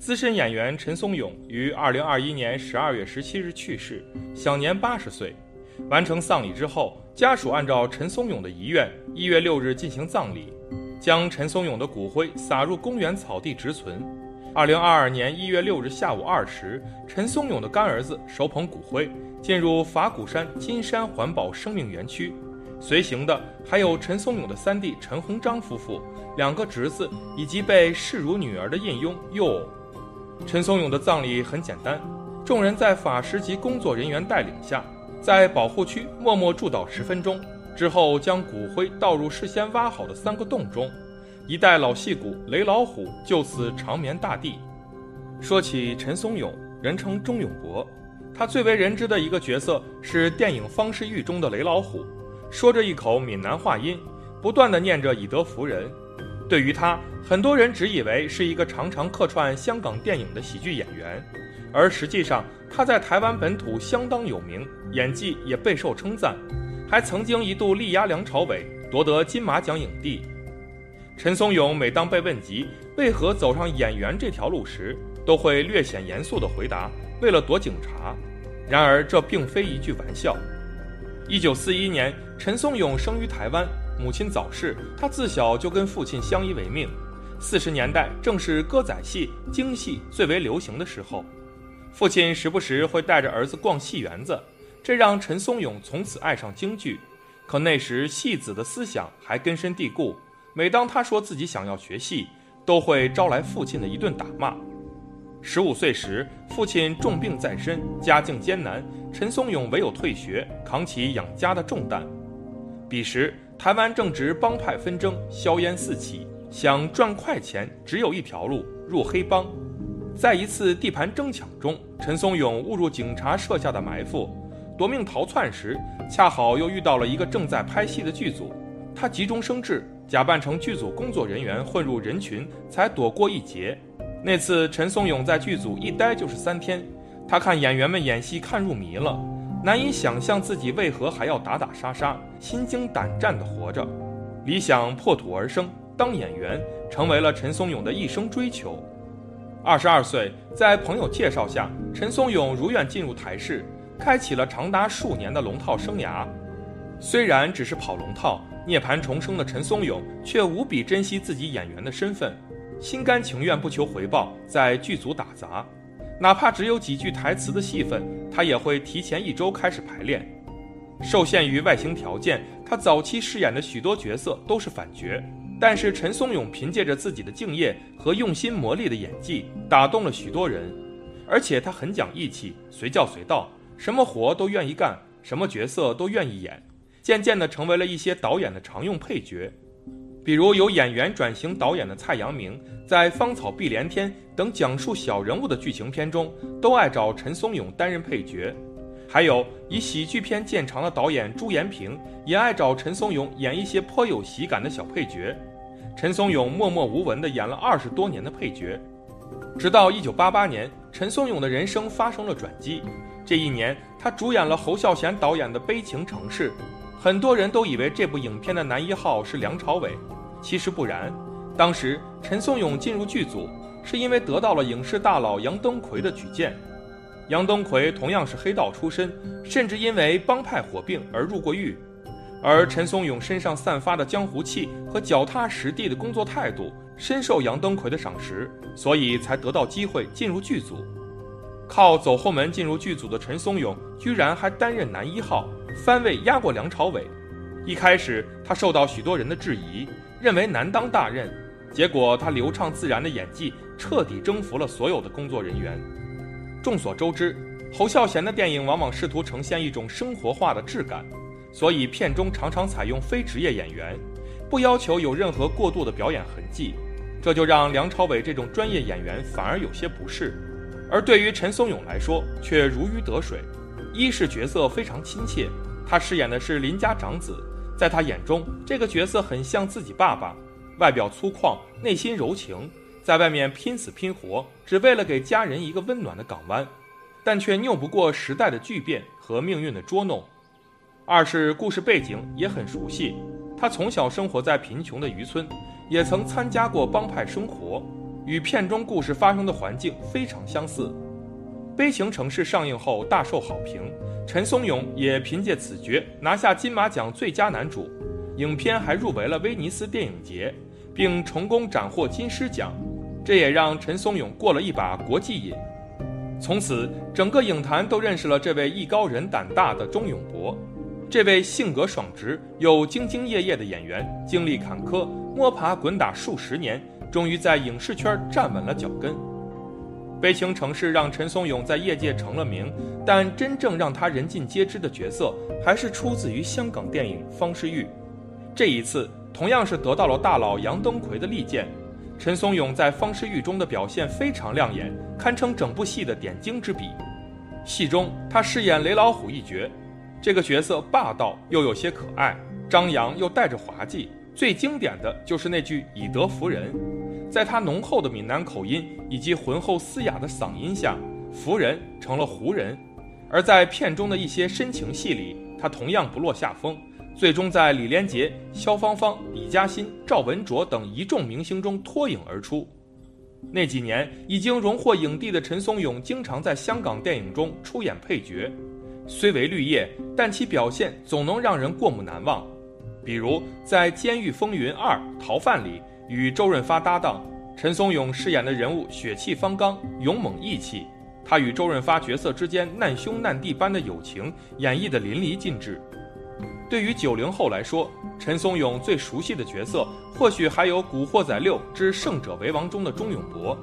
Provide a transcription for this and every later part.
资深演员陈松勇于二零二一年十二月十七日去世，享年八十岁。完成丧礼之后，家属按照陈松勇的遗愿，一月六日进行葬礼，将陈松勇的骨灰撒入公园草地植存。二零二二年一月六日下午二时，陈松勇的干儿子手捧骨灰进入法鼓山金山环保生命园区，随行的还有陈松勇的三弟陈鸿章夫妇、两个侄子以及被视如女儿的印佣佑偶。陈松勇的葬礼很简单，众人在法师及工作人员带领下。在保护区默默祝祷十分钟之后，将骨灰倒入事先挖好的三个洞中，一代老戏骨雷老虎就此长眠大地。说起陈松勇，人称钟永博，他最为人知的一个角色是电影《方世玉》中的雷老虎，说着一口闽南话音，不断的念着以德服人。对于他，很多人只以为是一个常常客串香港电影的喜剧演员。而实际上，他在台湾本土相当有名，演技也备受称赞，还曾经一度力压梁朝伟夺得金马奖影帝。陈松勇每当被问及为何走上演员这条路时，都会略显严肃地回答：“为了躲警察。”然而，这并非一句玩笑。一九四一年，陈松勇生于台湾，母亲早逝，他自小就跟父亲相依为命。四十年代正是歌仔戏、京戏最为流行的时候。父亲时不时会带着儿子逛戏园子，这让陈松勇从此爱上京剧。可那时戏子的思想还根深蒂固，每当他说自己想要学戏，都会招来父亲的一顿打骂。十五岁时，父亲重病在身，家境艰难，陈松勇唯有退学，扛起养家的重担。彼时，台湾正值帮派纷争，硝烟四起，想赚快钱，只有一条路：入黑帮。在一次地盘争抢中，陈松勇误入警察设下的埋伏，夺命逃窜时，恰好又遇到了一个正在拍戏的剧组。他急中生智，假扮成剧组工作人员混入人群，才躲过一劫。那次陈松勇在剧组一待就是三天，他看演员们演戏看入迷了，难以想象自己为何还要打打杀杀、心惊胆战地活着。理想破土而生，当演员成为了陈松勇的一生追求。二十二岁，在朋友介绍下，陈松勇如愿进入台视，开启了长达数年的龙套生涯。虽然只是跑龙套，涅槃重生的陈松勇却无比珍惜自己演员的身份，心甘情愿不求回报，在剧组打杂。哪怕只有几句台词的戏份，他也会提前一周开始排练。受限于外形条件，他早期饰演的许多角色都是反角。但是陈松勇凭借着自己的敬业和用心磨砺的演技，打动了许多人，而且他很讲义气，随叫随到，什么活都愿意干，什么角色都愿意演，渐渐地成为了一些导演的常用配角。比如由演员转型导演的蔡阳明，在《芳草碧连天》等讲述小人物的剧情片中，都爱找陈松勇担任配角。还有以喜剧片见长的导演朱延平，也爱找陈松勇演一些颇有喜感的小配角。陈松勇默默无闻地演了二十多年的配角，直到一九八八年，陈松勇的人生发生了转机。这一年，他主演了侯孝贤导演的《悲情城市》，很多人都以为这部影片的男一号是梁朝伟，其实不然。当时陈松勇进入剧组，是因为得到了影视大佬杨登魁的举荐。杨登魁同样是黑道出身，甚至因为帮派火并而入过狱。而陈松勇身上散发的江湖气和脚踏实地的工作态度，深受杨登魁的赏识，所以才得到机会进入剧组。靠走后门进入剧组的陈松勇，居然还担任男一号，番位压过梁朝伟。一开始，他受到许多人的质疑，认为难当大任。结果，他流畅自然的演技彻底征服了所有的工作人员。众所周知，侯孝贤的电影往往试图呈现一种生活化的质感，所以片中常常采用非职业演员，不要求有任何过度的表演痕迹，这就让梁朝伟这种专业演员反而有些不适。而对于陈松勇来说，却如鱼得水。一是角色非常亲切，他饰演的是林家长子，在他眼中，这个角色很像自己爸爸，外表粗犷，内心柔情。在外面拼死拼活，只为了给家人一个温暖的港湾，但却拗不过时代的巨变和命运的捉弄。二是故事背景也很熟悉，他从小生活在贫穷的渔村，也曾参加过帮派生活，与片中故事发生的环境非常相似。《悲情城市》上映后大受好评，陈松勇也凭借此角拿下金马奖最佳男主。影片还入围了威尼斯电影节，并成功斩获金狮奖，这也让陈松勇过了一把国际瘾。从此，整个影坛都认识了这位艺高人胆大的钟永博。这位性格爽直又兢兢业业的演员，经历坎坷，摸爬滚打数十年，终于在影视圈站稳了脚跟。《悲情城市》让陈松勇在业界成了名，但真正让他人尽皆知的角色，还是出自于香港电影《方世玉》。这一次，同样是得到了大佬杨登魁的力荐。陈松勇在《方世玉》中的表现非常亮眼，堪称整部戏的点睛之笔。戏中，他饰演雷老虎一角，这个角色霸道又有些可爱，张扬又带着滑稽。最经典的就是那句“以德服人”。在他浓厚的闽南口音以及浑厚嘶哑的嗓音下，“福人”成了“胡人”。而在片中的一些深情戏里，他同样不落下风。最终在李连杰、萧芳芳、李嘉欣、赵文卓等一众明星中脱颖而出。那几年已经荣获影帝的陈松勇，经常在香港电影中出演配角，虽为绿叶，但其表现总能让人过目难忘。比如在《监狱风云二逃犯》里，与周润发搭档，陈松勇饰演的人物血气方刚、勇猛义气，他与周润发角色之间难兄难弟般的友情演绎得淋漓尽致。对于九零后来说，陈松勇最熟悉的角色，或许还有《古惑仔六之胜者为王》中的钟永博。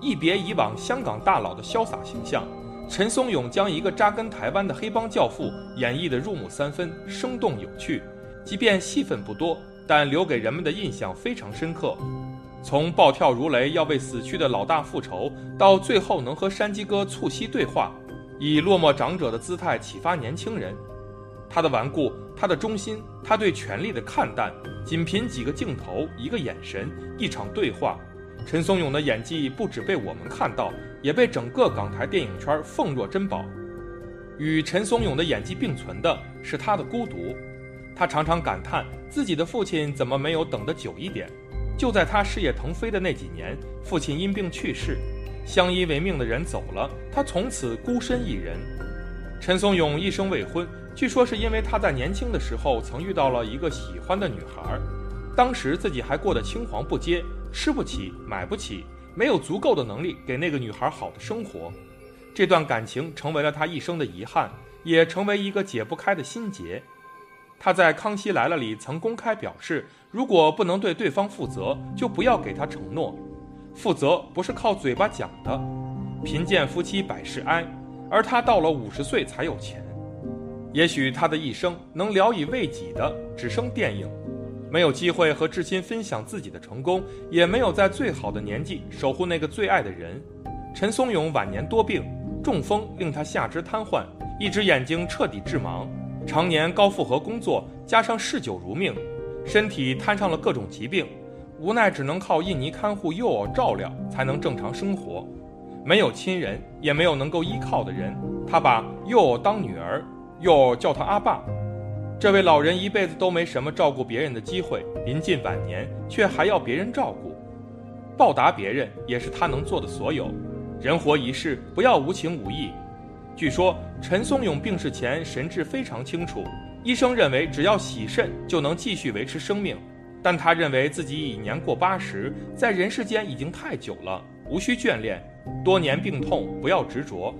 一别以往香港大佬的潇洒形象，陈松勇将一个扎根台湾的黑帮教父演绎得入木三分，生动有趣。即便戏份不多，但留给人们的印象非常深刻。从暴跳如雷要为死去的老大复仇，到最后能和山鸡哥促膝对话，以落寞长者的姿态启发年轻人。他的顽固，他的忠心，他对权力的看淡，仅凭几个镜头、一个眼神、一场对话，陈松勇的演技不止被我们看到，也被整个港台电影圈奉若珍宝。与陈松勇的演技并存的是他的孤独，他常常感叹自己的父亲怎么没有等得久一点。就在他事业腾飞的那几年，父亲因病去世，相依为命的人走了，他从此孤身一人。陈松勇一生未婚。据说是因为他在年轻的时候曾遇到了一个喜欢的女孩，当时自己还过得青黄不接，吃不起买不起，没有足够的能力给那个女孩好的生活。这段感情成为了他一生的遗憾，也成为一个解不开的心结。他在《康熙来了》里曾公开表示，如果不能对对方负责，就不要给他承诺。负责不是靠嘴巴讲的。贫贱夫妻百事哀，而他到了五十岁才有钱。也许他的一生能聊以慰藉的只剩电影，没有机会和至亲分享自己的成功，也没有在最好的年纪守护那个最爱的人。陈松勇晚年多病，中风令他下肢瘫痪，一只眼睛彻底致盲，常年高负荷工作加上嗜酒如命，身体摊上了各种疾病，无奈只能靠印尼看护幼儿照料才能正常生活，没有亲人，也没有能够依靠的人，他把幼儿当女儿。幼儿叫他阿爸，这位老人一辈子都没什么照顾别人的机会，临近晚年却还要别人照顾，报答别人也是他能做的所有。人活一世，不要无情无义。据说陈松勇病逝前神志非常清楚，医生认为只要洗肾就能继续维持生命，但他认为自己已年过八十，在人世间已经太久了，无需眷恋，多年病痛不要执着。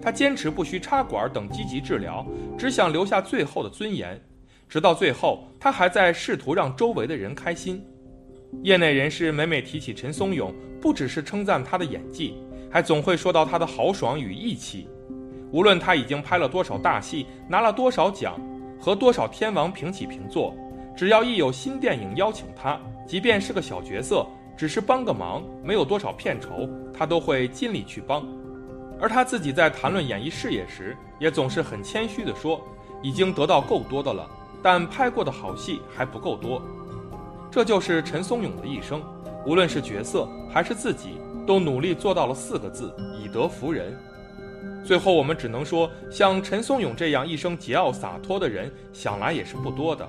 他坚持不需插管等积极治疗，只想留下最后的尊严。直到最后，他还在试图让周围的人开心。业内人士每每提起陈松勇，不只是称赞他的演技，还总会说到他的豪爽与义气。无论他已经拍了多少大戏，拿了多少奖，和多少天王平起平坐，只要一有新电影邀请他，即便是个小角色，只是帮个忙，没有多少片酬，他都会尽力去帮。而他自己在谈论演艺事业时，也总是很谦虚地说：“已经得到够多的了，但拍过的好戏还不够多。”这就是陈松勇的一生，无论是角色还是自己，都努力做到了四个字：以德服人。最后，我们只能说，像陈松勇这样一生桀骜洒脱的人，想来也是不多的。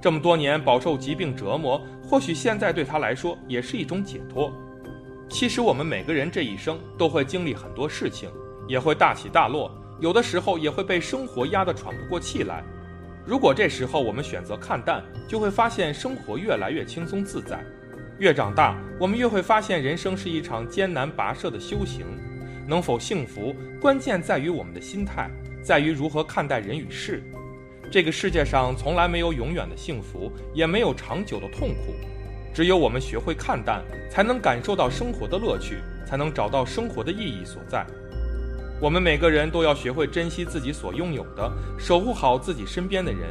这么多年饱受疾病折磨，或许现在对他来说也是一种解脱。其实我们每个人这一生都会经历很多事情，也会大起大落，有的时候也会被生活压得喘不过气来。如果这时候我们选择看淡，就会发现生活越来越轻松自在。越长大，我们越会发现人生是一场艰难跋涉的修行。能否幸福，关键在于我们的心态，在于如何看待人与事。这个世界上从来没有永远的幸福，也没有长久的痛苦。只有我们学会看淡，才能感受到生活的乐趣，才能找到生活的意义所在。我们每个人都要学会珍惜自己所拥有的，守护好自己身边的人，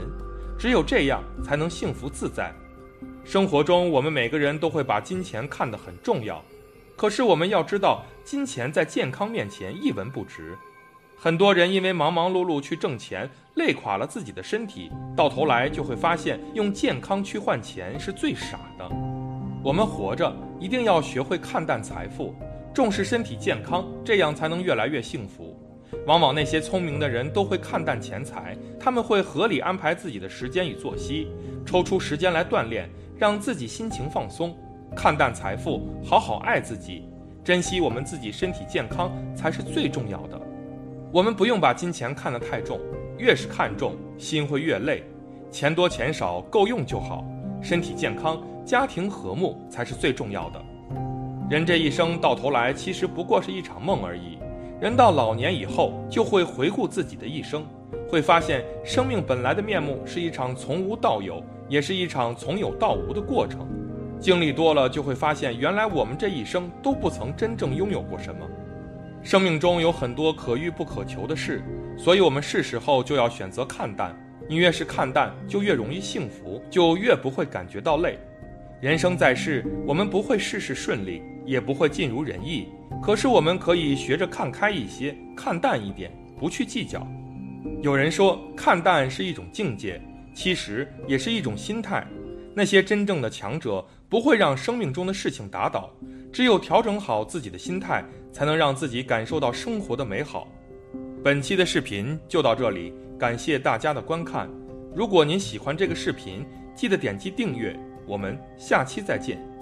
只有这样才能幸福自在。生活中，我们每个人都会把金钱看得很重要，可是我们要知道，金钱在健康面前一文不值。很多人因为忙忙碌碌去挣钱，累垮了自己的身体，到头来就会发现用健康去换钱是最傻的。我们活着一定要学会看淡财富，重视身体健康，这样才能越来越幸福。往往那些聪明的人都会看淡钱财，他们会合理安排自己的时间与作息，抽出时间来锻炼，让自己心情放松，看淡财富，好好爱自己，珍惜我们自己身体健康才是最重要的。我们不用把金钱看得太重，越是看重，心会越累。钱多钱少够用就好，身体健康、家庭和睦才是最重要的。人这一生到头来其实不过是一场梦而已。人到老年以后，就会回顾自己的一生，会发现生命本来的面目是一场从无到有，也是一场从有到无的过程。经历多了，就会发现原来我们这一生都不曾真正拥有过什么。生命中有很多可遇不可求的事，所以我们是时候就要选择看淡。你越是看淡，就越容易幸福，就越不会感觉到累。人生在世，我们不会事事顺利，也不会尽如人意。可是我们可以学着看开一些，看淡一点，不去计较。有人说，看淡是一种境界，其实也是一种心态。那些真正的强者，不会让生命中的事情打倒。只有调整好自己的心态，才能让自己感受到生活的美好。本期的视频就到这里，感谢大家的观看。如果您喜欢这个视频，记得点击订阅。我们下期再见。